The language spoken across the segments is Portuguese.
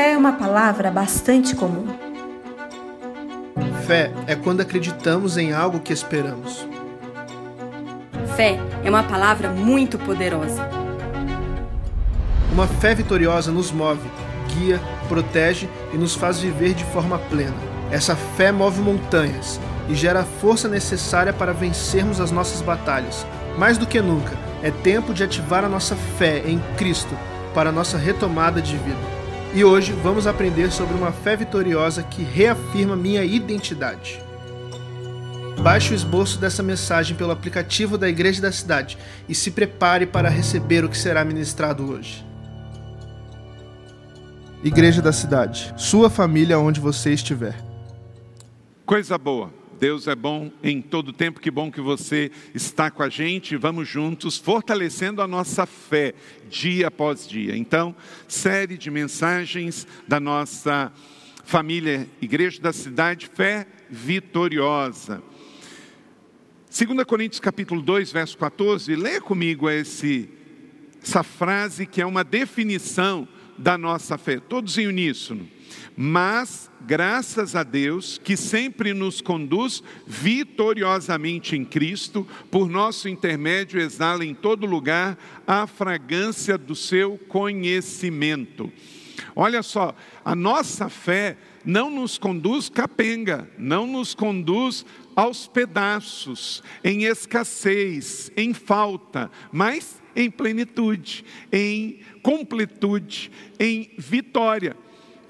Fé é uma palavra bastante comum. Fé é quando acreditamos em algo que esperamos. Fé é uma palavra muito poderosa. Uma fé vitoriosa nos move, guia, protege e nos faz viver de forma plena. Essa fé move montanhas e gera a força necessária para vencermos as nossas batalhas. Mais do que nunca, é tempo de ativar a nossa fé em Cristo para a nossa retomada de vida. E hoje vamos aprender sobre uma fé vitoriosa que reafirma minha identidade. Baixe o esboço dessa mensagem pelo aplicativo da Igreja da Cidade e se prepare para receber o que será ministrado hoje. Igreja da Cidade, sua família onde você estiver. Coisa boa. Deus é bom em todo tempo, que bom que você está com a gente. Vamos juntos fortalecendo a nossa fé dia após dia. Então, série de mensagens da nossa família Igreja da Cidade, fé vitoriosa. 2 Coríntios capítulo 2, verso 14, leia comigo esse, essa frase que é uma definição da nossa fé, todos em uníssono. Mas, graças a Deus, que sempre nos conduz vitoriosamente em Cristo, por nosso intermédio exala em todo lugar a fragrância do seu conhecimento. Olha só, a nossa fé não nos conduz capenga, não nos conduz aos pedaços, em escassez, em falta, mas em plenitude, em completude, em vitória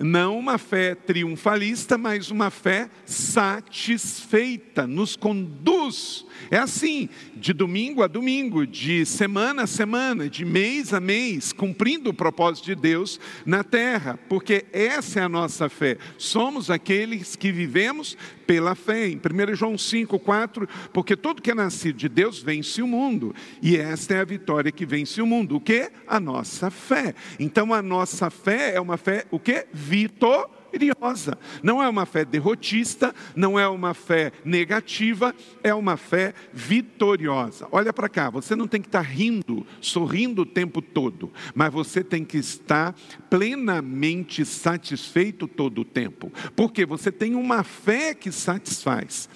não uma fé triunfalista, mas uma fé satisfeita, nos conduz. É assim, de domingo a domingo, de semana a semana, de mês a mês, cumprindo o propósito de Deus na terra, porque essa é a nossa fé. Somos aqueles que vivemos pela fé. Em 1 João 5, 4, porque todo que é nascido de Deus vence o mundo, e esta é a vitória que vence o mundo. O que? A nossa fé. Então a nossa fé é uma fé, o que? Vitoriosa. Não é uma fé derrotista, não é uma fé negativa, é uma fé vitoriosa. Olha para cá, você não tem que estar rindo, sorrindo o tempo todo, mas você tem que estar plenamente satisfeito todo o tempo, porque você tem uma fé que satisfaz.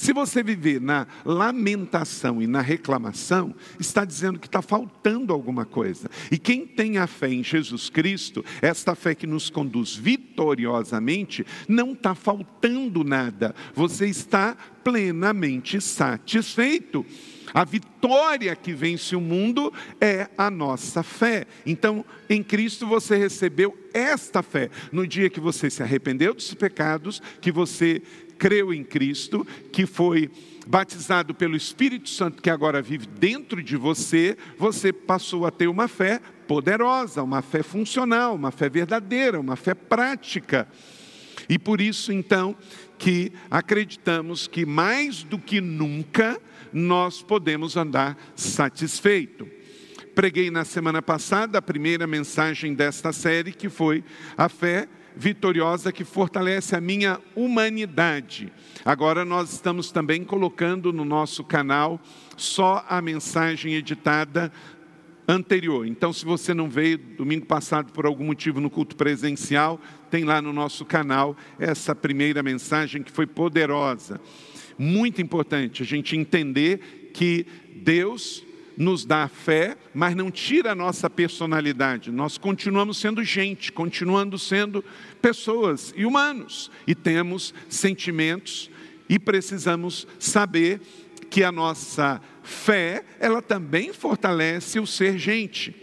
Se você viver na lamentação e na reclamação, está dizendo que está faltando alguma coisa. E quem tem a fé em Jesus Cristo, esta fé que nos conduz vitoriosamente, não está faltando nada. Você está plenamente satisfeito. A vitória que vence o mundo é a nossa fé. Então, em Cristo você recebeu esta fé. No dia que você se arrependeu dos pecados, que você creu em Cristo, que foi batizado pelo Espírito Santo que agora vive dentro de você, você passou a ter uma fé poderosa, uma fé funcional, uma fé verdadeira, uma fé prática. E por isso, então, que acreditamos que mais do que nunca nós podemos andar satisfeito. Preguei na semana passada a primeira mensagem desta série, que foi a fé vitoriosa que fortalece a minha humanidade. Agora nós estamos também colocando no nosso canal só a mensagem editada anterior. Então, se você não veio domingo passado por algum motivo no culto presencial, tem lá no nosso canal essa primeira mensagem que foi poderosa. Muito importante a gente entender que Deus nos dá fé, mas não tira a nossa personalidade. Nós continuamos sendo gente, continuando sendo pessoas e humanos, e temos sentimentos e precisamos saber que a nossa fé, ela também fortalece o ser gente.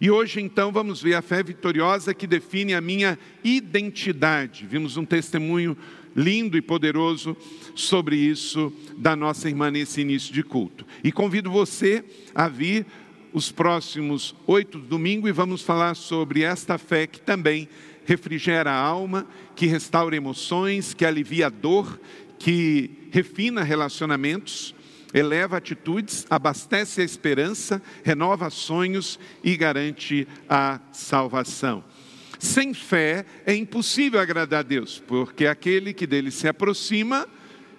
E hoje então vamos ver a fé vitoriosa que define a minha identidade. Vimos um testemunho lindo e poderoso sobre isso da nossa irmã nesse início de culto. E convido você a vir os próximos oito domingos e vamos falar sobre esta fé que também refrigera a alma, que restaura emoções, que alivia a dor, que refina relacionamentos, eleva atitudes, abastece a esperança, renova sonhos e garante a salvação. Sem fé é impossível agradar a Deus, porque aquele que dele se aproxima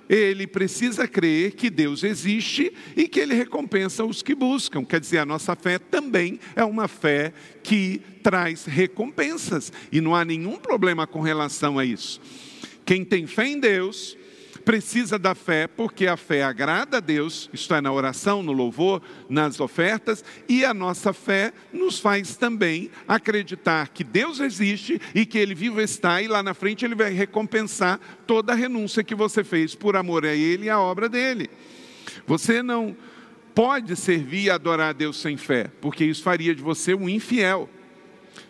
ele precisa crer que Deus existe e que ele recompensa os que buscam. Quer dizer, a nossa fé também é uma fé que traz recompensas, e não há nenhum problema com relação a isso. Quem tem fé em Deus, precisa da fé, porque a fé agrada a Deus, isto é, na oração, no louvor, nas ofertas, e a nossa fé nos faz também acreditar que Deus existe e que Ele vivo está, e lá na frente Ele vai recompensar toda a renúncia que você fez por amor a Ele e à obra dele. Você não pode servir e adorar a Deus sem fé, porque isso faria de você um infiel.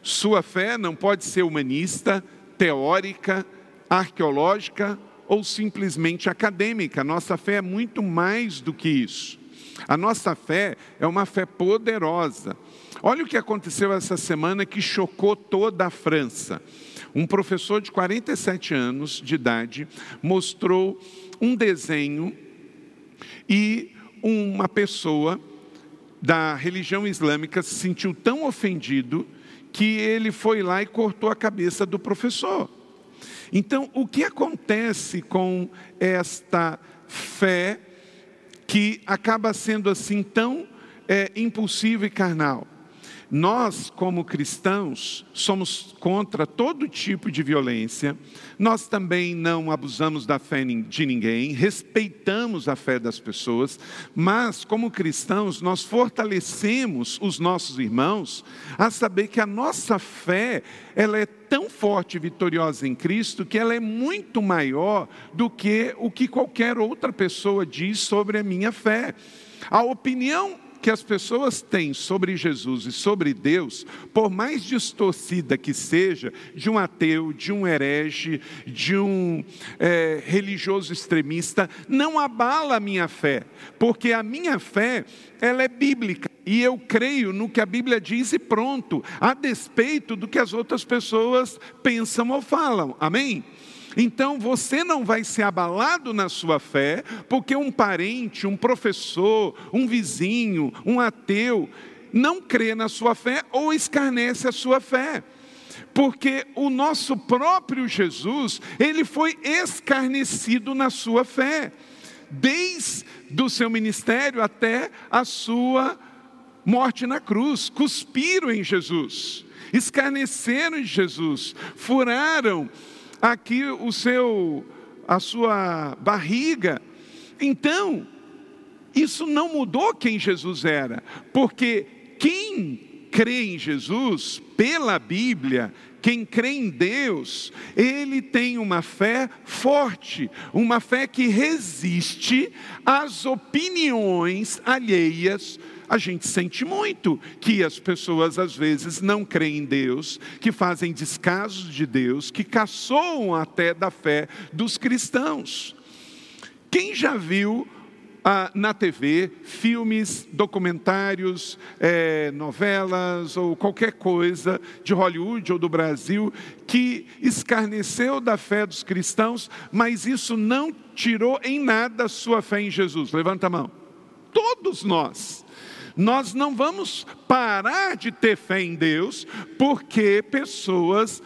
Sua fé não pode ser humanista, teórica, arqueológica ou simplesmente acadêmica. Nossa fé é muito mais do que isso. A nossa fé é uma fé poderosa. Olha o que aconteceu essa semana que chocou toda a França. Um professor de 47 anos de idade mostrou um desenho e uma pessoa da religião islâmica se sentiu tão ofendido que ele foi lá e cortou a cabeça do professor. Então, o que acontece com esta fé que acaba sendo assim tão é, impulsiva e carnal? Nós, como cristãos, somos contra todo tipo de violência, nós também não abusamos da fé de ninguém, respeitamos a fé das pessoas, mas, como cristãos, nós fortalecemos os nossos irmãos a saber que a nossa fé, ela é tão forte e vitoriosa em Cristo que ela é muito maior do que o que qualquer outra pessoa diz sobre a minha fé. A opinião que as pessoas têm sobre Jesus e sobre Deus, por mais distorcida que seja, de um ateu, de um herege, de um é, religioso extremista, não abala a minha fé, porque a minha fé ela é bíblica. E eu creio no que a Bíblia diz e pronto, a despeito do que as outras pessoas pensam ou falam. Amém? Então você não vai ser abalado na sua fé, porque um parente, um professor, um vizinho, um ateu, não crê na sua fé ou escarnece a sua fé. Porque o nosso próprio Jesus, ele foi escarnecido na sua fé, desde o seu ministério até a sua morte na cruz. Cuspiram em Jesus, escarneceram em Jesus, furaram aqui o seu a sua barriga. Então, isso não mudou quem Jesus era, porque quem crê em Jesus, pela Bíblia, quem crê em Deus, ele tem uma fé forte, uma fé que resiste às opiniões alheias a gente sente muito que as pessoas às vezes não creem em Deus, que fazem descasos de Deus, que caçoam até da fé dos cristãos. Quem já viu ah, na TV filmes, documentários, é, novelas ou qualquer coisa de Hollywood ou do Brasil que escarneceu da fé dos cristãos, mas isso não tirou em nada a sua fé em Jesus? Levanta a mão. Todos nós. Nós não vamos parar de ter fé em Deus porque pessoas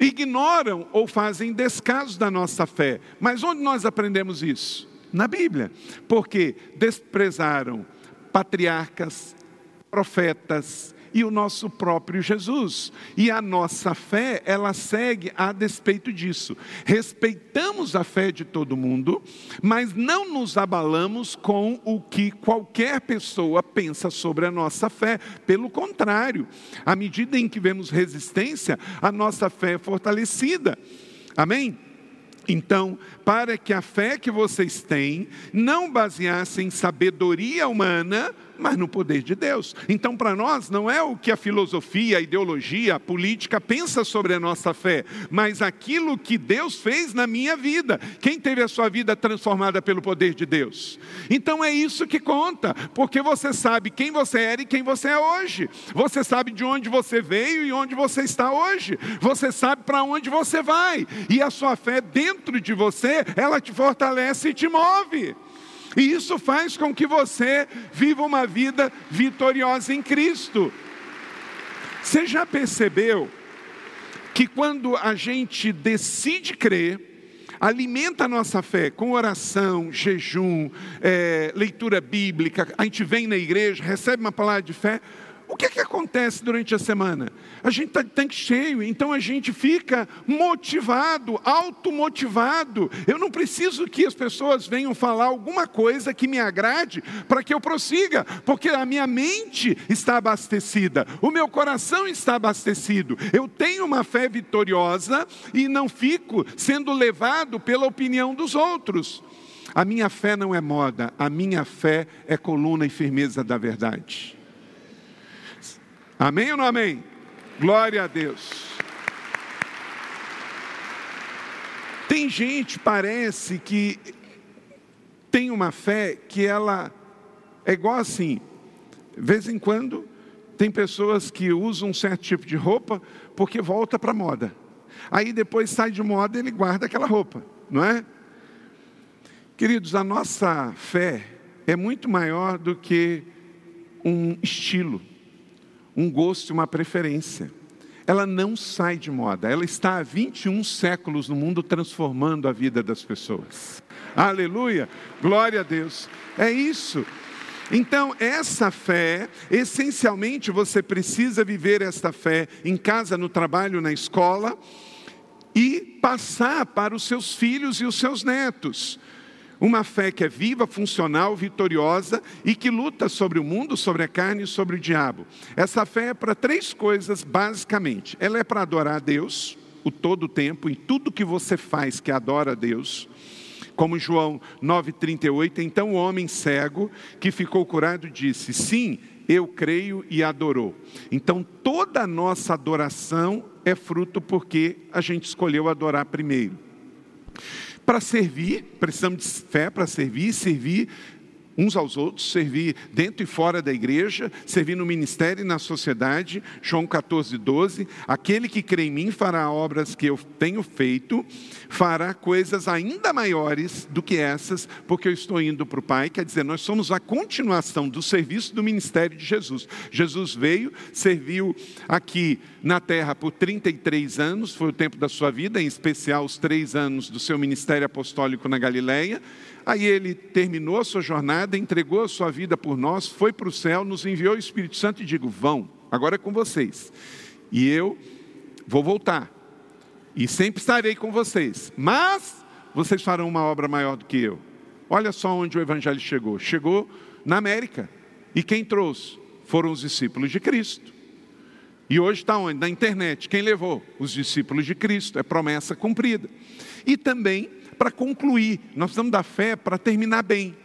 ignoram ou fazem descaso da nossa fé. Mas onde nós aprendemos isso? Na Bíblia. Porque desprezaram patriarcas, profetas, e o nosso próprio Jesus. E a nossa fé, ela segue a despeito disso. Respeitamos a fé de todo mundo, mas não nos abalamos com o que qualquer pessoa pensa sobre a nossa fé. Pelo contrário, à medida em que vemos resistência, a nossa fé é fortalecida. Amém? Então, para que a fé que vocês têm não baseasse em sabedoria humana, mas no poder de Deus. Então, para nós, não é o que a filosofia, a ideologia, a política pensa sobre a nossa fé, mas aquilo que Deus fez na minha vida. Quem teve a sua vida transformada pelo poder de Deus? Então, é isso que conta, porque você sabe quem você era e quem você é hoje. Você sabe de onde você veio e onde você está hoje. Você sabe para onde você vai. E a sua fé dentro de você, ela te fortalece e te move. E isso faz com que você viva uma vida vitoriosa em Cristo. Você já percebeu que quando a gente decide crer, alimenta a nossa fé com oração, jejum, é, leitura bíblica. A gente vem na igreja, recebe uma palavra de fé. O que, é que acontece durante a semana? A gente está de tanque cheio, então a gente fica motivado, automotivado. Eu não preciso que as pessoas venham falar alguma coisa que me agrade para que eu prossiga, porque a minha mente está abastecida, o meu coração está abastecido. Eu tenho uma fé vitoriosa e não fico sendo levado pela opinião dos outros. A minha fé não é moda, a minha fé é coluna e firmeza da verdade. Amém ou não amém? Glória a Deus. Tem gente, parece que tem uma fé que ela é igual assim. De vez em quando, tem pessoas que usam um certo tipo de roupa porque volta para moda. Aí depois sai de moda e ele guarda aquela roupa, não é? Queridos, a nossa fé é muito maior do que um estilo um gosto e uma preferência. Ela não sai de moda, ela está há 21 séculos no mundo transformando a vida das pessoas. Aleluia, glória a Deus. É isso. Então, essa fé, essencialmente você precisa viver esta fé em casa, no trabalho, na escola e passar para os seus filhos e os seus netos. Uma fé que é viva, funcional, vitoriosa e que luta sobre o mundo, sobre a carne e sobre o diabo. Essa fé é para três coisas, basicamente. Ela é para adorar a Deus o todo o tempo, em tudo que você faz que adora a Deus. Como João 9,38, então o homem cego que ficou curado disse: Sim, eu creio e adorou. Então toda a nossa adoração é fruto porque a gente escolheu adorar primeiro. Para servir, precisamos de fé para servir, servir uns aos outros, servir dentro e fora da igreja, servir no ministério e na sociedade. João 14, 12. Aquele que crê em mim fará obras que eu tenho feito, fará coisas ainda maiores do que essas, porque eu estou indo para o Pai. Quer dizer, nós somos a continuação do serviço do ministério de Jesus. Jesus veio, serviu aqui na terra por 33 anos, foi o tempo da sua vida, em especial os três anos do seu ministério apostólico na Galileia. Aí ele terminou a sua jornada, entregou a sua vida por nós, foi para o céu, nos enviou o Espírito Santo e digo: vão, agora é com vocês. E eu vou voltar. E sempre estarei com vocês. Mas vocês farão uma obra maior do que eu. Olha só onde o Evangelho chegou. Chegou na América. E quem trouxe? Foram os discípulos de Cristo. E hoje está onde? Na internet. Quem levou? Os discípulos de Cristo. É promessa cumprida. E também para concluir, nós precisamos da fé para terminar bem.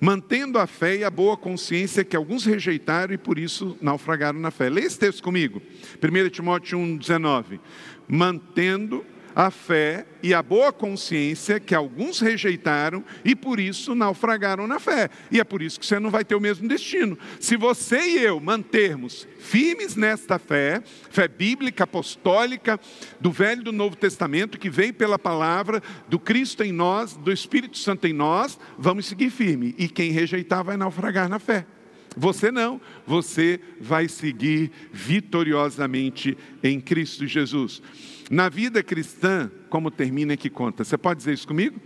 Mantendo a fé e a boa consciência que alguns rejeitaram e por isso naufragaram na fé. Leia esse texto comigo. 1 Timóteo 1,19. Mantendo a fé e a boa consciência que alguns rejeitaram e por isso naufragaram na fé. E é por isso que você não vai ter o mesmo destino. Se você e eu mantermos firmes nesta fé, fé bíblica, apostólica, do Velho e do Novo Testamento, que vem pela palavra do Cristo em nós, do Espírito Santo em nós, vamos seguir firme. E quem rejeitar vai naufragar na fé. Você não, você vai seguir vitoriosamente em Cristo Jesus. Na vida cristã, como termina é que conta. Você pode dizer isso comigo?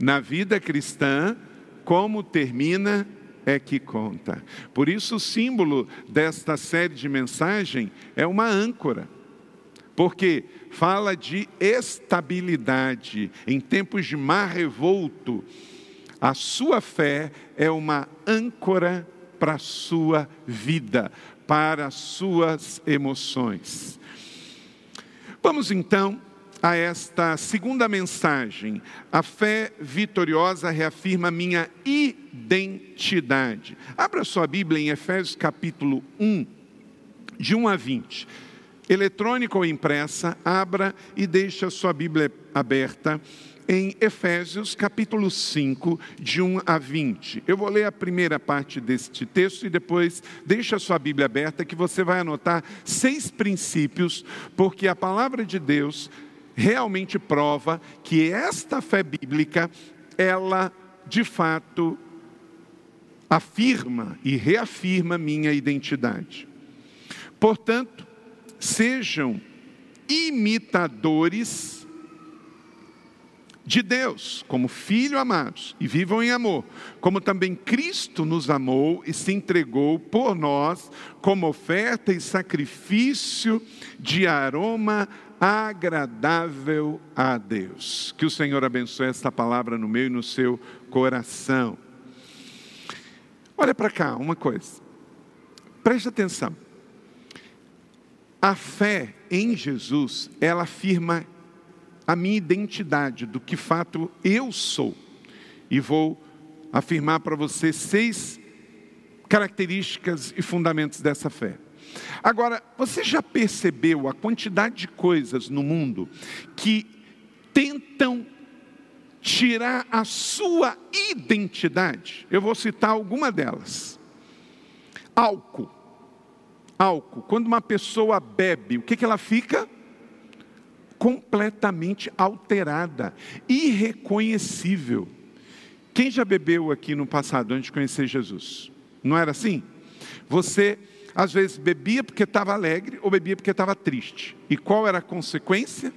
Na vida cristã, como termina é que conta. Por isso, o símbolo desta série de mensagem é uma âncora. Porque fala de estabilidade em tempos de mar revolto. A sua fé é uma âncora para a sua vida, para as suas emoções. Vamos então a esta segunda mensagem. A fé vitoriosa reafirma minha identidade. Abra sua Bíblia em Efésios capítulo 1, de 1 a 20. Eletrônica ou impressa, abra e deixe a sua Bíblia aberta em Efésios capítulo 5, de 1 a 20. Eu vou ler a primeira parte deste texto e depois deixa a sua Bíblia aberta que você vai anotar seis princípios, porque a palavra de Deus realmente prova que esta fé bíblica, ela de fato afirma e reafirma minha identidade. Portanto, sejam imitadores de Deus, como filhos amados, e vivam em amor, como também Cristo nos amou e se entregou por nós como oferta e sacrifício de aroma agradável a Deus. Que o Senhor abençoe esta palavra no meio e no seu coração. Olha para cá, uma coisa. Preste atenção. A fé em Jesus, ela afirma a minha identidade, do que fato eu sou. E vou afirmar para você seis características e fundamentos dessa fé. Agora, você já percebeu a quantidade de coisas no mundo que tentam tirar a sua identidade? Eu vou citar alguma delas. Álcool. Álcool. Quando uma pessoa bebe, o que, que ela fica? Completamente alterada, irreconhecível. Quem já bebeu aqui no passado antes de conhecer Jesus? Não era assim? Você às vezes bebia porque estava alegre ou bebia porque estava triste. E qual era a consequência?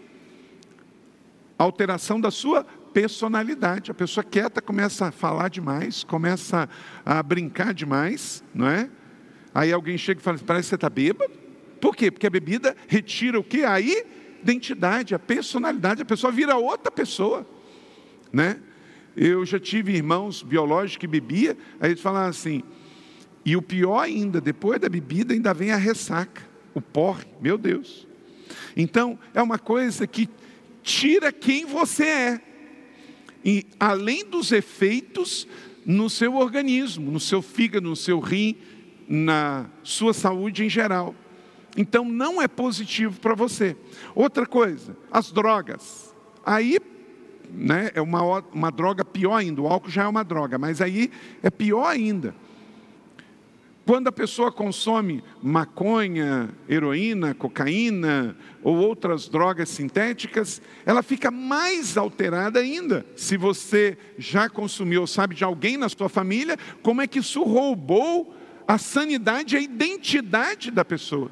alteração da sua personalidade. A pessoa quieta começa a falar demais, começa a brincar demais, não é? Aí alguém chega e fala: parece que você está bêbado. Por quê? Porque a bebida retira o quê? Aí identidade, a personalidade, a pessoa vira outra pessoa, né? Eu já tive irmãos biológicos que bebia, aí eles falavam assim, e o pior ainda, depois da bebida ainda vem a ressaca, o porre, meu Deus. Então, é uma coisa que tira quem você é. E além dos efeitos no seu organismo, no seu fígado, no seu rim, na sua saúde em geral. Então não é positivo para você. Outra coisa, as drogas. Aí né, é uma, uma droga pior ainda, o álcool já é uma droga, mas aí é pior ainda. Quando a pessoa consome maconha, heroína, cocaína ou outras drogas sintéticas, ela fica mais alterada ainda. Se você já consumiu sabe de alguém na sua família, como é que isso roubou a sanidade a identidade da pessoa?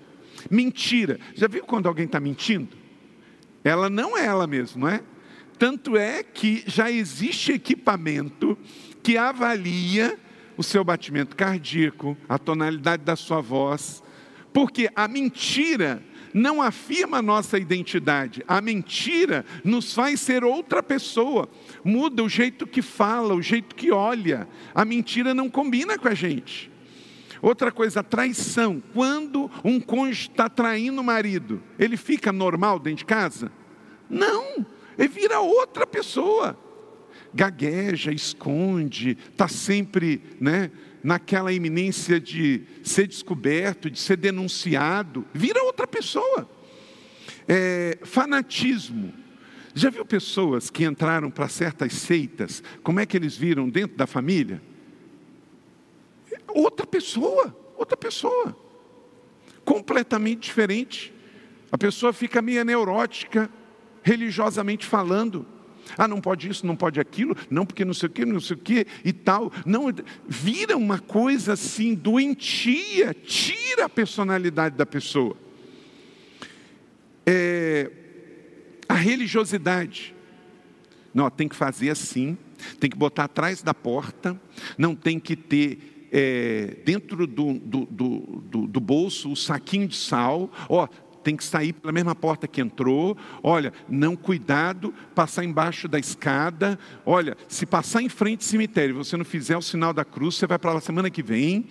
Mentira. Já viu quando alguém está mentindo? Ela não é ela mesma, não é? Tanto é que já existe equipamento que avalia o seu batimento cardíaco, a tonalidade da sua voz, porque a mentira não afirma a nossa identidade, a mentira nos faz ser outra pessoa, muda o jeito que fala, o jeito que olha, a mentira não combina com a gente. Outra coisa, traição. Quando um cônjuge está traindo o marido, ele fica normal dentro de casa? Não, ele vira outra pessoa. Gagueja, esconde, está sempre né, naquela iminência de ser descoberto, de ser denunciado, vira outra pessoa. É, fanatismo. Já viu pessoas que entraram para certas seitas, como é que eles viram dentro da família? Outra pessoa, outra pessoa, completamente diferente. A pessoa fica meio neurótica, religiosamente falando. Ah, não pode isso, não pode aquilo, não porque não sei o que, não sei o que e tal. Não, vira uma coisa assim doentia, tira a personalidade da pessoa. É, a religiosidade. Não, tem que fazer assim, tem que botar atrás da porta, não tem que ter é, dentro do, do, do, do, bolso o saquinho de sal, ó, tem que sair pela mesma porta que entrou. Olha, não cuidado, passar embaixo da escada. Olha, se passar em frente ao cemitério, você não fizer o sinal da cruz, você vai para lá semana que vem.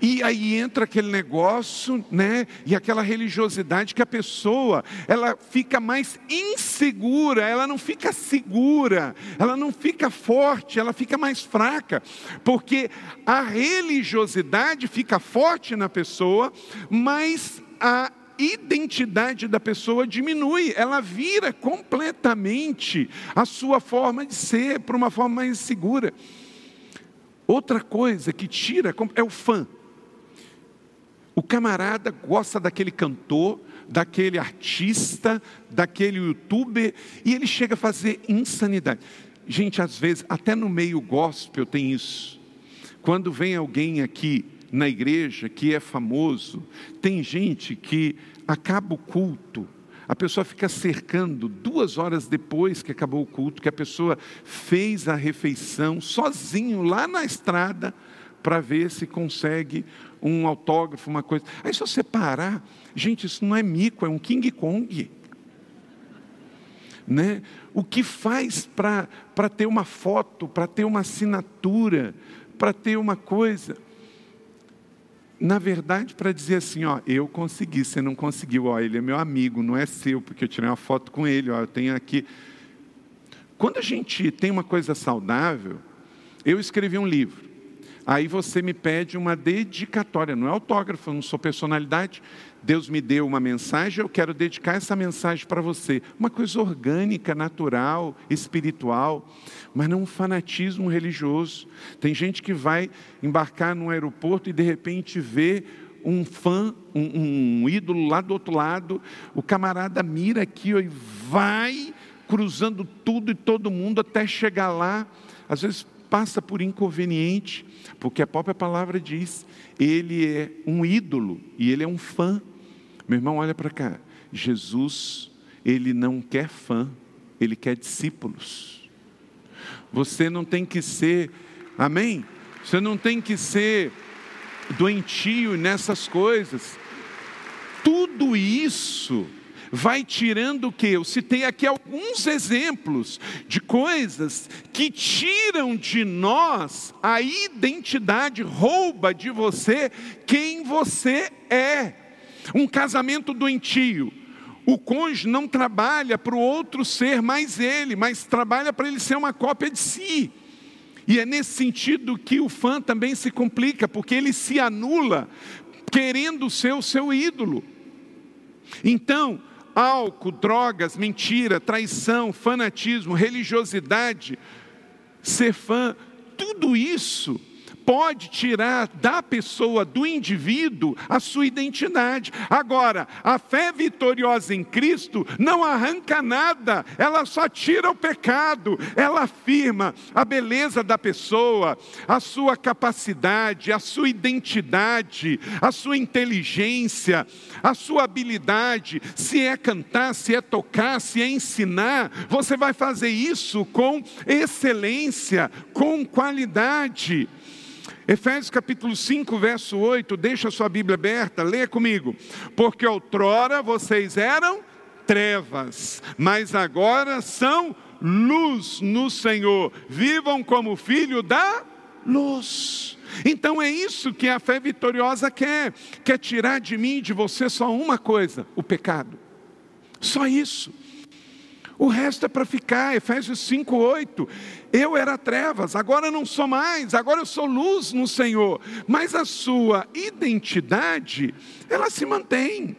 E aí entra aquele negócio, né? E aquela religiosidade que a pessoa, ela fica mais insegura, ela não fica segura, ela não fica forte, ela fica mais fraca, porque a religiosidade fica forte na pessoa, mas a identidade da pessoa diminui, ela vira completamente a sua forma de ser para uma forma mais segura. Outra coisa que tira é o fã. O camarada gosta daquele cantor, daquele artista, daquele youtuber, e ele chega a fazer insanidade. Gente, às vezes, até no meio gospel tem isso. Quando vem alguém aqui na igreja que é famoso, tem gente que acaba o culto, A pessoa fica cercando duas horas depois que acabou o culto, que a pessoa fez a refeição sozinho lá na estrada para ver se consegue um autógrafo, uma coisa. Aí se você parar, gente, isso não é mico, é um King Kong. Né? O que faz para ter uma foto, para ter uma assinatura, para ter uma coisa? na verdade, para dizer assim, ó, eu consegui, você não conseguiu, ó, ele é meu amigo, não é seu, porque eu tirei uma foto com ele, ó, eu tenho aqui. Quando a gente tem uma coisa saudável, eu escrevi um livro. Aí você me pede uma dedicatória, não é autógrafo, não sou personalidade. Deus me deu uma mensagem, eu quero dedicar essa mensagem para você. Uma coisa orgânica, natural, espiritual, mas não um fanatismo religioso. Tem gente que vai embarcar num aeroporto e de repente vê um fã, um, um ídolo lá do outro lado, o camarada mira aqui ó, e vai cruzando tudo e todo mundo até chegar lá. Às vezes passa por inconveniente, porque a própria palavra diz, ele é um ídolo e ele é um fã. Meu irmão, olha para cá. Jesus, ele não quer fã, ele quer discípulos. Você não tem que ser, amém? Você não tem que ser doentio nessas coisas. Tudo isso vai tirando o que? Eu citei aqui alguns exemplos de coisas que tiram de nós a identidade, rouba de você quem você é. Um casamento doentio. O cônjuge não trabalha para o outro ser mais ele, mas trabalha para ele ser uma cópia de si. E é nesse sentido que o fã também se complica, porque ele se anula querendo ser o seu ídolo. Então, álcool, drogas, mentira, traição, fanatismo, religiosidade, ser fã, tudo isso pode tirar da pessoa, do indivíduo, a sua identidade. Agora, a fé vitoriosa em Cristo não arranca nada, ela só tira o pecado, ela afirma a beleza da pessoa, a sua capacidade, a sua identidade, a sua inteligência, a sua habilidade, se é cantar, se é tocar, se é ensinar, você vai fazer isso com excelência, com qualidade. Efésios capítulo 5, verso 8, deixa a sua Bíblia aberta, lê comigo. Porque outrora vocês eram trevas, mas agora são luz no Senhor. Vivam como filho da luz. Então é isso que a fé vitoriosa quer, quer tirar de mim, de você só uma coisa, o pecado. Só isso. O resto é para ficar, Efésios 5, 8. Eu era trevas, agora não sou mais, agora eu sou luz no Senhor. Mas a sua identidade, ela se mantém.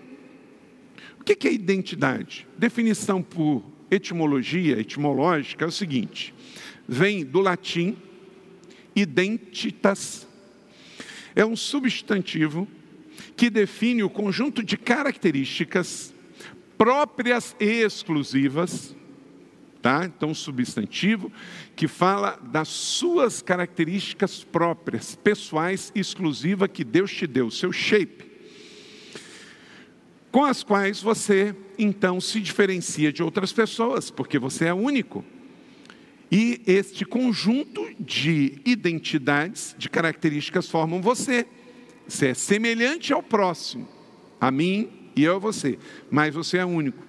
O que é identidade? Definição por etimologia, etimológica, é o seguinte: vem do latim identitas, é um substantivo que define o conjunto de características próprias e exclusivas, tá? Então, substantivo que fala das suas características próprias, pessoais e exclusivas que Deus te deu, seu shape, com as quais você então se diferencia de outras pessoas, porque você é único. E este conjunto de identidades, de características formam você. Você é semelhante ao próximo, a mim e eu você, mas você é único.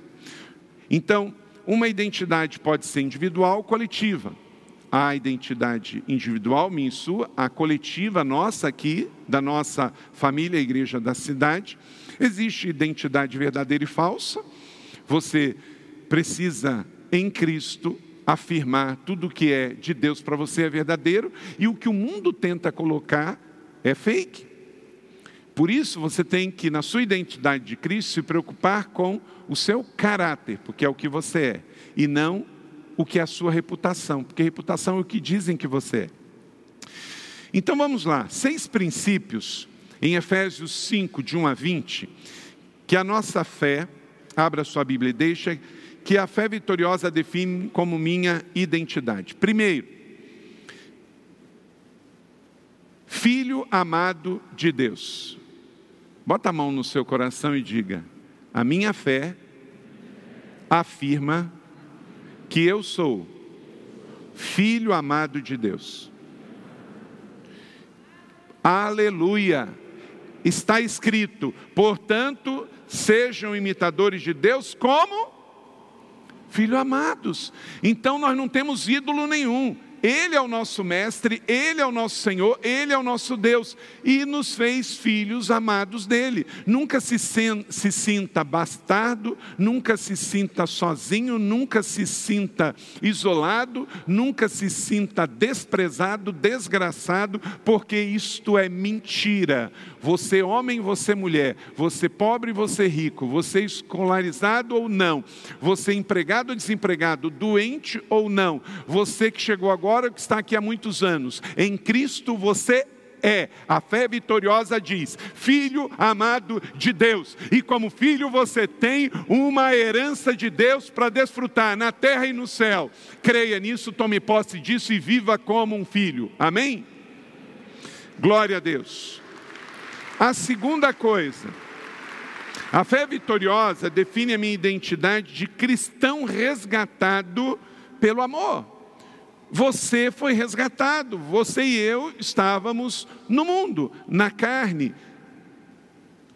Então, uma identidade pode ser individual ou coletiva. A identidade individual, minha e sua, a coletiva nossa aqui, da nossa família, igreja da cidade. Existe identidade verdadeira e falsa. Você precisa, em Cristo, afirmar tudo o que é de Deus para você é verdadeiro e o que o mundo tenta colocar é fake. Por isso você tem que, na sua identidade de Cristo, se preocupar com o seu caráter, porque é o que você é, e não o que é a sua reputação, porque reputação é o que dizem que você é. Então vamos lá, seis princípios em Efésios 5, de 1 a 20, que a nossa fé, abra sua Bíblia e deixa, que a fé vitoriosa define como minha identidade. Primeiro, filho amado de Deus. Bota a mão no seu coração e diga: A minha fé afirma que eu sou filho amado de Deus. Aleluia! Está escrito, portanto, sejam imitadores de Deus como filhos amados. Então nós não temos ídolo nenhum. Ele é o nosso mestre, Ele é o nosso Senhor, Ele é o nosso Deus e nos fez filhos amados dele. Nunca se, se sinta bastardo, nunca se sinta sozinho, nunca se sinta isolado, nunca se sinta desprezado, desgraçado, porque isto é mentira. Você homem, você mulher, você pobre, você rico, você escolarizado ou não, você empregado ou desempregado, doente ou não, você que chegou agora, que está aqui há muitos anos, em Cristo você é. A fé vitoriosa diz: Filho amado de Deus. E como filho você tem uma herança de Deus para desfrutar na terra e no céu. Creia nisso, tome posse disso e viva como um filho. Amém? Glória a Deus. A segunda coisa, a fé vitoriosa define a minha identidade de cristão resgatado pelo amor. Você foi resgatado, você e eu estávamos no mundo, na carne,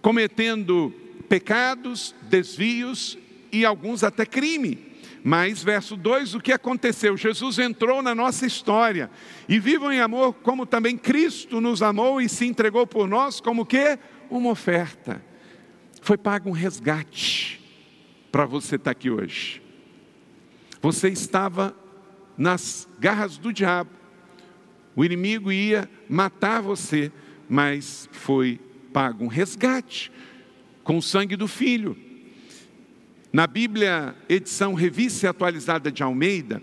cometendo pecados, desvios e alguns até crime. Mas, verso 2, o que aconteceu? Jesus entrou na nossa história. E vivam em amor como também Cristo nos amou e se entregou por nós como que? Uma oferta. Foi pago um resgate para você estar aqui hoje. Você estava nas garras do diabo. O inimigo ia matar você, mas foi pago um resgate com o sangue do filho. Na Bíblia, edição revista e atualizada de Almeida,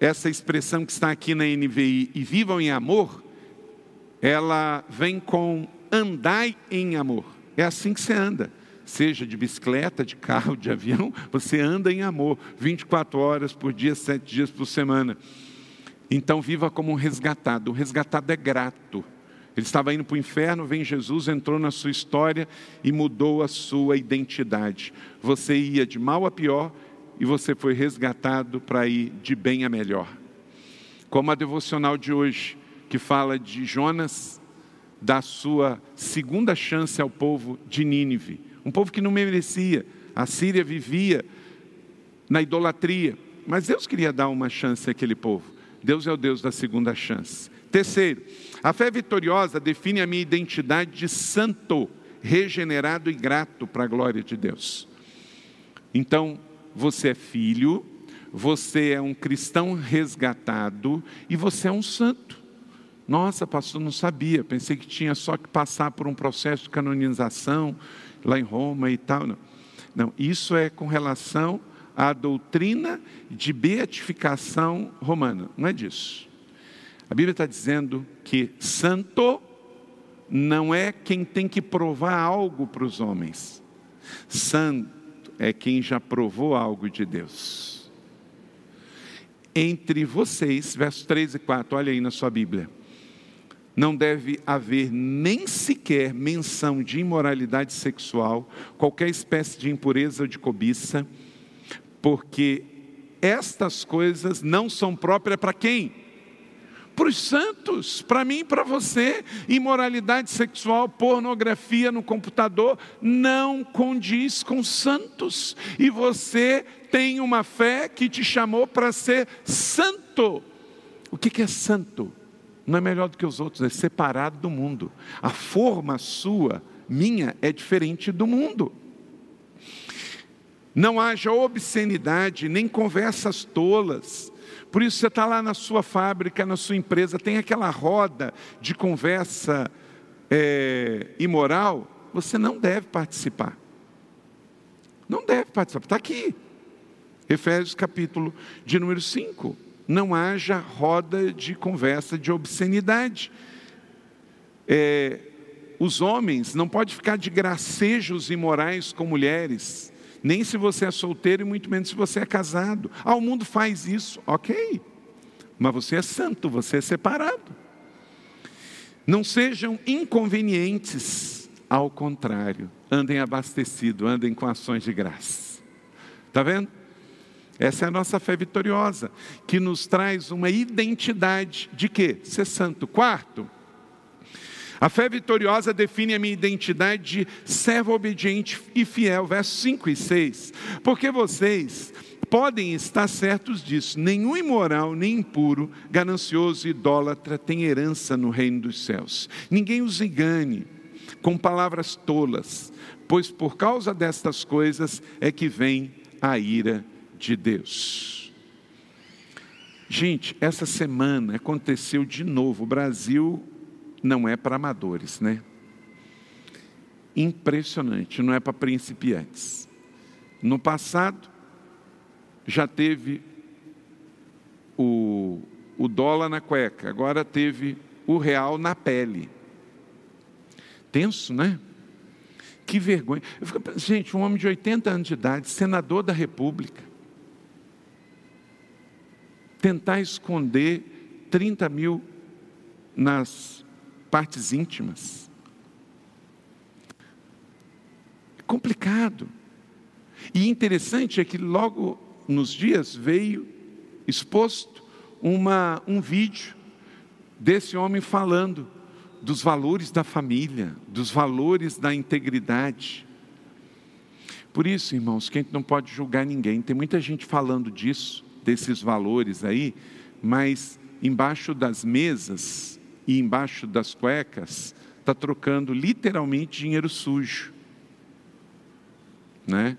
essa expressão que está aqui na NVI, e vivam em amor, ela vem com andai em amor. É assim que você anda. Seja de bicicleta, de carro, de avião, você anda em amor, 24 horas por dia, 7 dias por semana. Então viva como um resgatado. O resgatado é grato. Ele estava indo para o inferno, vem Jesus, entrou na sua história e mudou a sua identidade. Você ia de mal a pior e você foi resgatado para ir de bem a melhor. Como a devocional de hoje, que fala de Jonas, da sua segunda chance ao povo de Nínive, um povo que não merecia. A Síria vivia na idolatria, mas Deus queria dar uma chance àquele povo. Deus é o Deus da segunda chance. Terceiro, a fé vitoriosa define a minha identidade de santo, regenerado e grato para a glória de Deus. Então, você é filho, você é um cristão resgatado e você é um santo. Nossa, pastor, não sabia, pensei que tinha só que passar por um processo de canonização lá em Roma e tal. Não, não isso é com relação à doutrina de beatificação romana, não é disso. A Bíblia está dizendo que santo não é quem tem que provar algo para os homens. Santo é quem já provou algo de Deus. Entre vocês, versos 3 e 4, olha aí na sua Bíblia. Não deve haver nem sequer menção de imoralidade sexual, qualquer espécie de impureza ou de cobiça, porque estas coisas não são próprias para quem? para os santos, para mim e para você. Imoralidade sexual, pornografia no computador não condiz com santos. E você tem uma fé que te chamou para ser santo. O que é santo? Não é melhor do que os outros, é separado do mundo. A forma sua, minha, é diferente do mundo. Não haja obscenidade, nem conversas tolas por isso você está lá na sua fábrica, na sua empresa, tem aquela roda de conversa é, imoral, você não deve participar. Não deve participar, está aqui. Efésios capítulo de número 5. Não haja roda de conversa de obscenidade. É, os homens não podem ficar de gracejos imorais com mulheres nem se você é solteiro e muito menos se você é casado. Ah, o mundo faz isso, ok. Mas você é santo, você é separado. Não sejam inconvenientes, ao contrário, andem abastecidos, andem com ações de graça. Está vendo? Essa é a nossa fé vitoriosa, que nos traz uma identidade de quê? Ser santo. Quarto, a fé vitoriosa define a minha identidade de servo obediente e fiel, versos 5 e 6. Porque vocês podem estar certos disso, nenhum imoral, nem impuro, ganancioso, idólatra tem herança no reino dos céus. Ninguém os engane com palavras tolas, pois por causa destas coisas é que vem a ira de Deus. Gente, essa semana aconteceu de novo. O Brasil não é para amadores, né? Impressionante, não é para principiantes. No passado, já teve o, o dólar na cueca, agora teve o real na pele. Tenso, né? Que vergonha. Fico, gente, um homem de 80 anos de idade, senador da República, tentar esconder 30 mil nas partes íntimas. É complicado. E interessante é que logo nos dias veio exposto uma, um vídeo desse homem falando dos valores da família, dos valores da integridade. Por isso, irmãos, que a gente não pode julgar ninguém. Tem muita gente falando disso, desses valores aí, mas embaixo das mesas e embaixo das cuecas está trocando literalmente dinheiro sujo, né?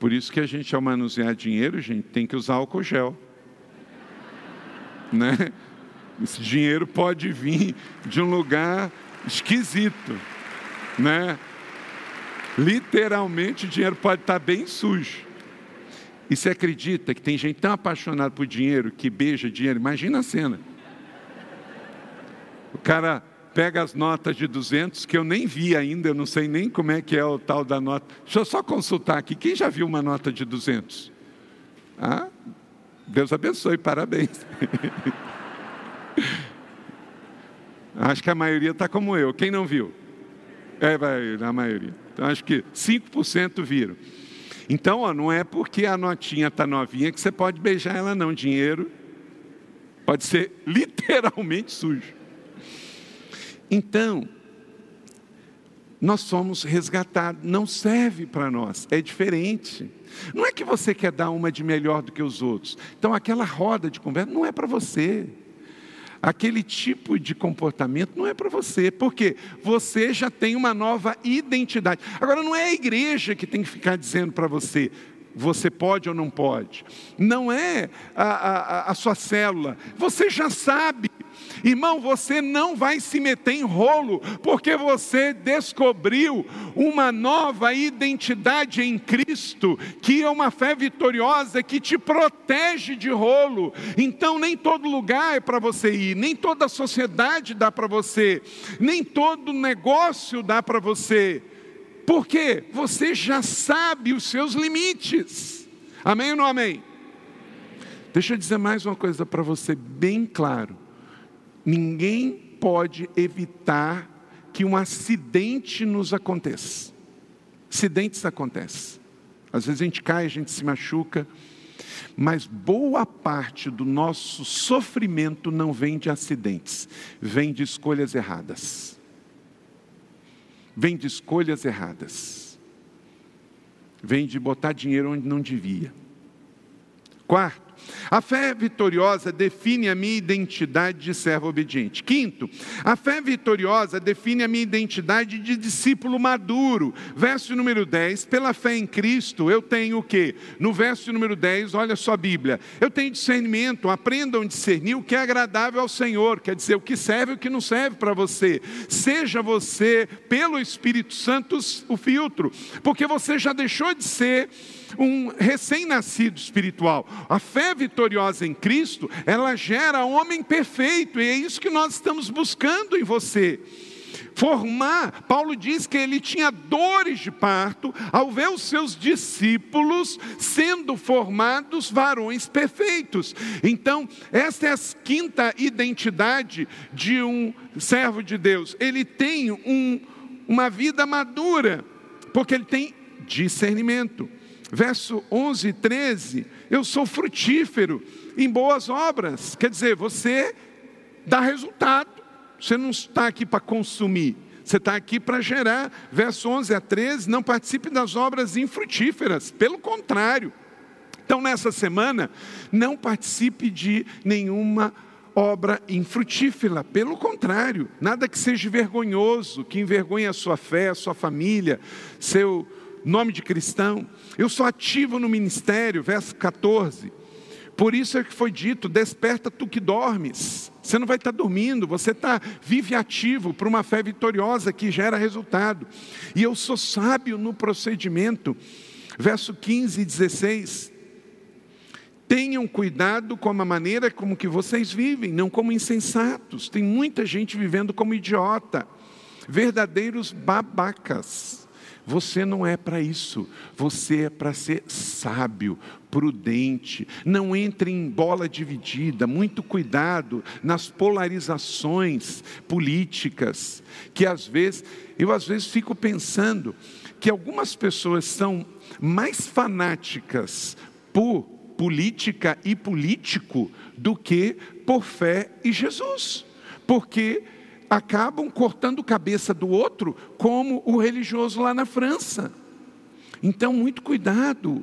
Por isso que a gente, ao manusear dinheiro, gente, tem que usar álcool gel. Né? Esse dinheiro pode vir de um lugar esquisito, né? Literalmente o dinheiro pode estar bem sujo. E você acredita que tem gente tão apaixonada por dinheiro que beija dinheiro? Imagina a cena. O cara pega as notas de 200 que eu nem vi ainda, eu não sei nem como é que é o tal da nota. Deixa eu só consultar aqui. Quem já viu uma nota de 200? Ah, Deus abençoe, parabéns. acho que a maioria está como eu. Quem não viu? É, vai, a maioria. Então, acho que 5% viram. Então, ó, não é porque a notinha está novinha que você pode beijar ela, não. Dinheiro pode ser literalmente sujo. Então, nós somos resgatados, não serve para nós, é diferente. Não é que você quer dar uma de melhor do que os outros. Então, aquela roda de conversa não é para você aquele tipo de comportamento não é para você, porque você já tem uma nova identidade. Agora, não é a igreja que tem que ficar dizendo para você, você pode ou não pode, não é a, a, a sua célula, você já sabe. Irmão, você não vai se meter em rolo, porque você descobriu uma nova identidade em Cristo, que é uma fé vitoriosa que te protege de rolo. Então, nem todo lugar é para você ir, nem toda sociedade dá para você, nem todo negócio dá para você, porque você já sabe os seus limites. Amém ou não amém? Deixa eu dizer mais uma coisa para você, bem claro. Ninguém pode evitar que um acidente nos aconteça. Acidentes acontecem. Às vezes a gente cai, a gente se machuca, mas boa parte do nosso sofrimento não vem de acidentes, vem de escolhas erradas. Vem de escolhas erradas. Vem de botar dinheiro onde não devia. Quarto, a fé vitoriosa define a minha identidade de servo obediente. Quinto, a fé vitoriosa define a minha identidade de discípulo maduro. Verso número 10, pela fé em Cristo, eu tenho o quê? No verso número 10, olha só a Bíblia. Eu tenho discernimento, aprendam a discernir o que é agradável ao Senhor, quer dizer, o que serve e o que não serve para você. Seja você, pelo Espírito Santo, o filtro, porque você já deixou de ser um recém-nascido espiritual. A fé vitoriosa em Cristo, ela gera homem perfeito, e é isso que nós estamos buscando em você. Formar, Paulo diz que ele tinha dores de parto ao ver os seus discípulos sendo formados varões perfeitos. Então, esta é a quinta identidade de um servo de Deus. Ele tem um, uma vida madura, porque ele tem discernimento. Verso 11 e 13, eu sou frutífero em boas obras. Quer dizer, você dá resultado. Você não está aqui para consumir, você está aqui para gerar. Verso 11 a 13, não participe das obras infrutíferas, pelo contrário. Então, nessa semana, não participe de nenhuma obra infrutífera, pelo contrário, nada que seja vergonhoso, que envergonhe a sua fé, a sua família, seu nome de cristão. Eu sou ativo no ministério, verso 14. Por isso é que foi dito: desperta tu que dormes. Você não vai estar dormindo, você está vive ativo para uma fé vitoriosa que gera resultado. E eu sou sábio no procedimento. Verso 15 e 16. Tenham cuidado com a maneira como que vocês vivem, não como insensatos. Tem muita gente vivendo como idiota, verdadeiros babacas. Você não é para isso, você é para ser sábio, prudente, não entre em bola dividida, muito cuidado nas polarizações políticas, que às vezes, eu às vezes fico pensando que algumas pessoas são mais fanáticas por política e político do que por fé e Jesus, porque acabam cortando cabeça do outro, como o religioso lá na França. Então, muito cuidado.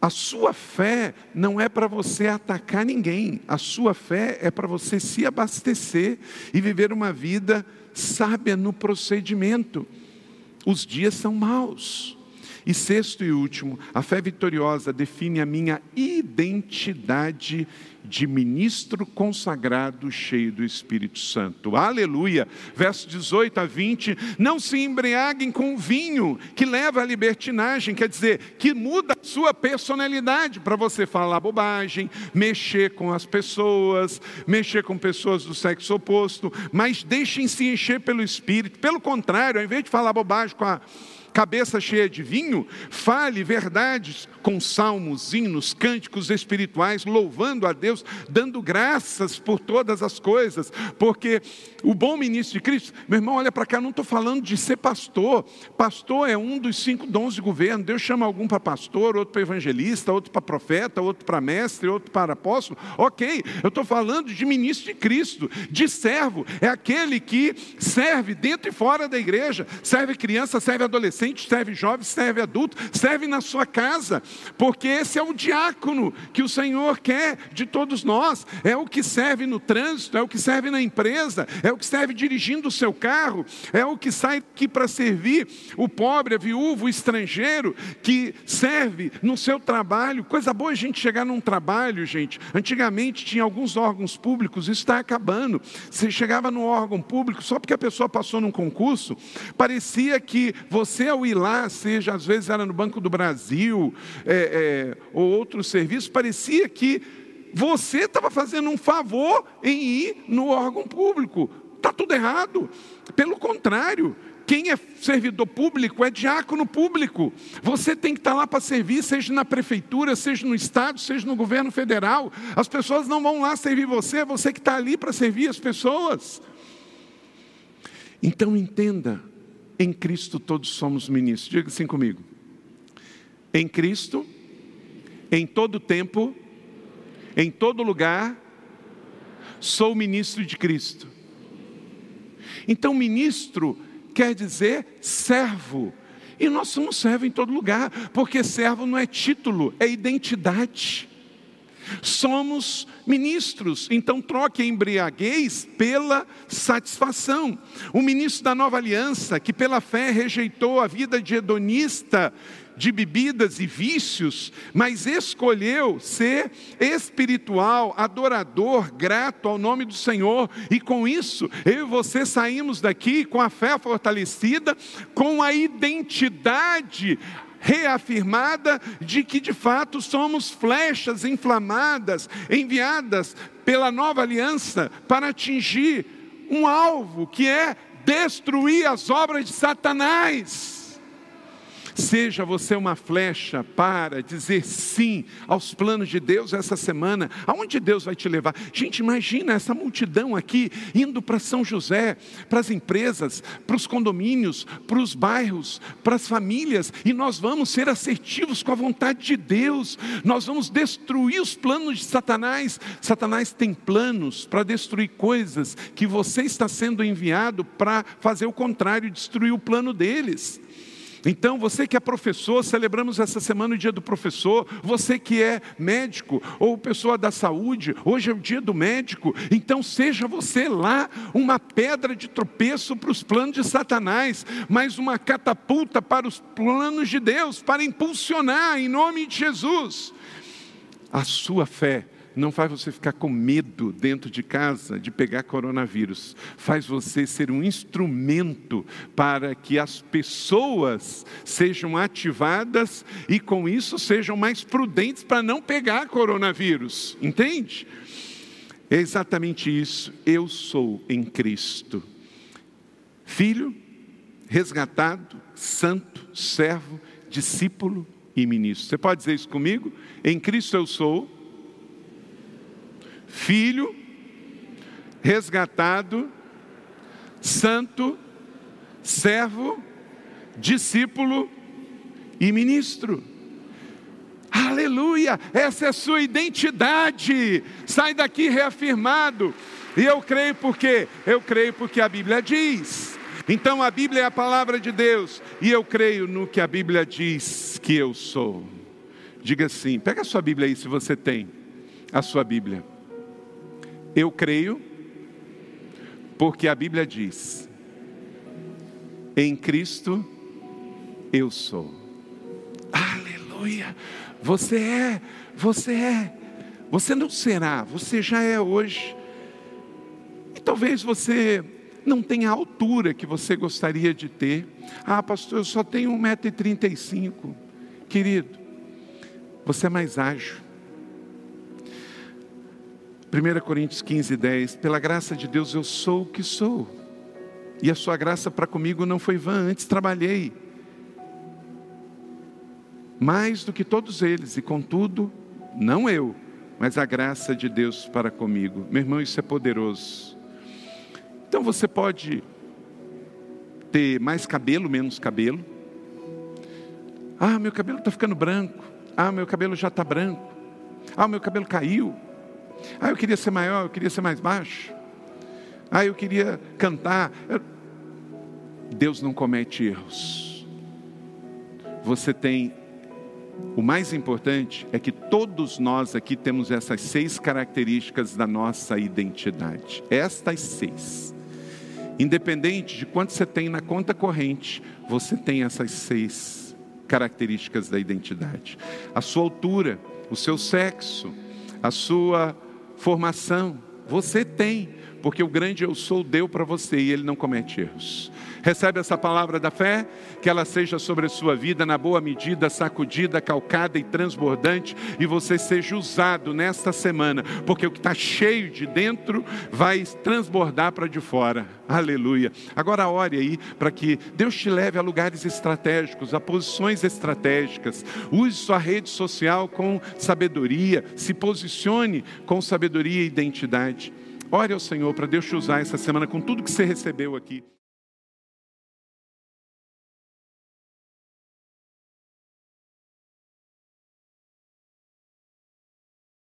A sua fé não é para você atacar ninguém, a sua fé é para você se abastecer e viver uma vida sábia no procedimento. Os dias são maus. E sexto e último, a fé vitoriosa define a minha identidade de ministro consagrado cheio do Espírito Santo. Aleluia. Verso 18 a 20: Não se embriaguem com vinho que leva à libertinagem, quer dizer, que muda a sua personalidade para você falar bobagem, mexer com as pessoas, mexer com pessoas do sexo oposto, mas deixem-se encher pelo Espírito. Pelo contrário, ao invés de falar bobagem com a cabeça cheia de vinho, fale verdades com salmos, hinos, cânticos espirituais, louvando a Deus, dando graças por todas as coisas, porque o bom ministro de Cristo, meu irmão, olha para cá, não estou falando de ser pastor, pastor é um dos cinco dons de governo, Deus chama algum para pastor, outro para evangelista, outro para profeta, outro para mestre, outro para apóstolo, ok, eu estou falando de ministro de Cristo, de servo, é aquele que serve dentro e fora da igreja, serve criança, serve adolescente, serve jovem, serve adulto, serve na sua casa, porque esse é o diácono que o Senhor quer de todos nós, é o que serve no trânsito, é o que serve na empresa, é o que serve dirigindo o seu carro, é o que sai aqui para servir o pobre, a viúva, o estrangeiro, que serve no seu trabalho. Coisa boa a gente chegar num trabalho, gente. Antigamente tinha alguns órgãos públicos, isso está acabando. Você chegava no órgão público, só porque a pessoa passou num concurso, parecia que você ao ir lá, seja às vezes era no Banco do Brasil, é, é, ou outros serviços, parecia que você estava fazendo um favor em ir no órgão público. Está tudo errado. Pelo contrário, quem é servidor público é diácono público. Você tem que estar tá lá para servir, seja na prefeitura, seja no estado, seja no governo federal. As pessoas não vão lá servir você, é você que está ali para servir as pessoas. Então entenda, em Cristo todos somos ministros. Diga assim comigo. Em Cristo, em todo tempo, em todo lugar, sou ministro de Cristo. Então, ministro quer dizer servo. E nós somos servo em todo lugar, porque servo não é título, é identidade. Somos ministros, então troque a embriaguez pela satisfação. O ministro da nova aliança, que pela fé rejeitou a vida de hedonista de bebidas e vícios, mas escolheu ser espiritual, adorador, grato ao nome do Senhor, e com isso, eu e você saímos daqui com a fé fortalecida, com a identidade reafirmada de que de fato somos flechas inflamadas, enviadas pela nova aliança para atingir um alvo que é destruir as obras de Satanás. Seja você uma flecha para dizer sim aos planos de Deus essa semana. Aonde Deus vai te levar? Gente, imagina essa multidão aqui indo para São José, para as empresas, para os condomínios, para os bairros, para as famílias, e nós vamos ser assertivos com a vontade de Deus. Nós vamos destruir os planos de Satanás. Satanás tem planos para destruir coisas que você está sendo enviado para fazer o contrário, destruir o plano deles. Então, você que é professor, celebramos essa semana o dia do professor. Você que é médico ou pessoa da saúde, hoje é o dia do médico. Então, seja você lá uma pedra de tropeço para os planos de Satanás, mas uma catapulta para os planos de Deus, para impulsionar em nome de Jesus a sua fé não faz você ficar com medo dentro de casa de pegar coronavírus, faz você ser um instrumento para que as pessoas sejam ativadas e com isso sejam mais prudentes para não pegar coronavírus, entende? É exatamente isso. Eu sou em Cristo, filho, resgatado, santo, servo, discípulo e ministro. Você pode dizer isso comigo? Em Cristo eu sou filho, resgatado, santo, servo, discípulo e ministro. Aleluia! Essa é a sua identidade. Sai daqui reafirmado. E eu creio porque eu creio porque a Bíblia diz. Então a Bíblia é a palavra de Deus e eu creio no que a Bíblia diz que eu sou. Diga assim, pega a sua Bíblia aí se você tem a sua Bíblia. Eu creio, porque a Bíblia diz: em Cristo eu sou. Aleluia! Você é, você é, você não será, você já é hoje. E talvez você não tenha a altura que você gostaria de ter. Ah, pastor, eu só tenho 1,35m. Querido, você é mais ágil. 1 Coríntios 15, 10. Pela graça de Deus eu sou o que sou. E a sua graça para comigo não foi vã, antes trabalhei. Mais do que todos eles, e contudo, não eu, mas a graça de Deus para comigo. Meu irmão, isso é poderoso. Então você pode ter mais cabelo, menos cabelo. Ah, meu cabelo está ficando branco. Ah, meu cabelo já está branco. Ah, meu cabelo caiu. Ah, eu queria ser maior, eu queria ser mais baixo. Ah, eu queria cantar. Deus não comete erros. Você tem. O mais importante é que todos nós aqui temos essas seis características da nossa identidade. Estas seis. Independente de quanto você tem na conta corrente, você tem essas seis características da identidade: a sua altura, o seu sexo, a sua formação. Você tem, porque o grande eu sou deu para você e ele não comete erros. Recebe essa palavra da fé, que ela seja sobre a sua vida na boa medida, sacudida, calcada e transbordante, e você seja usado nesta semana, porque o que está cheio de dentro vai transbordar para de fora. Aleluia. Agora ore aí para que Deus te leve a lugares estratégicos, a posições estratégicas. Use sua rede social com sabedoria, se posicione com sabedoria e identidade. Ore ao Senhor para Deus te usar essa semana com tudo que você recebeu aqui.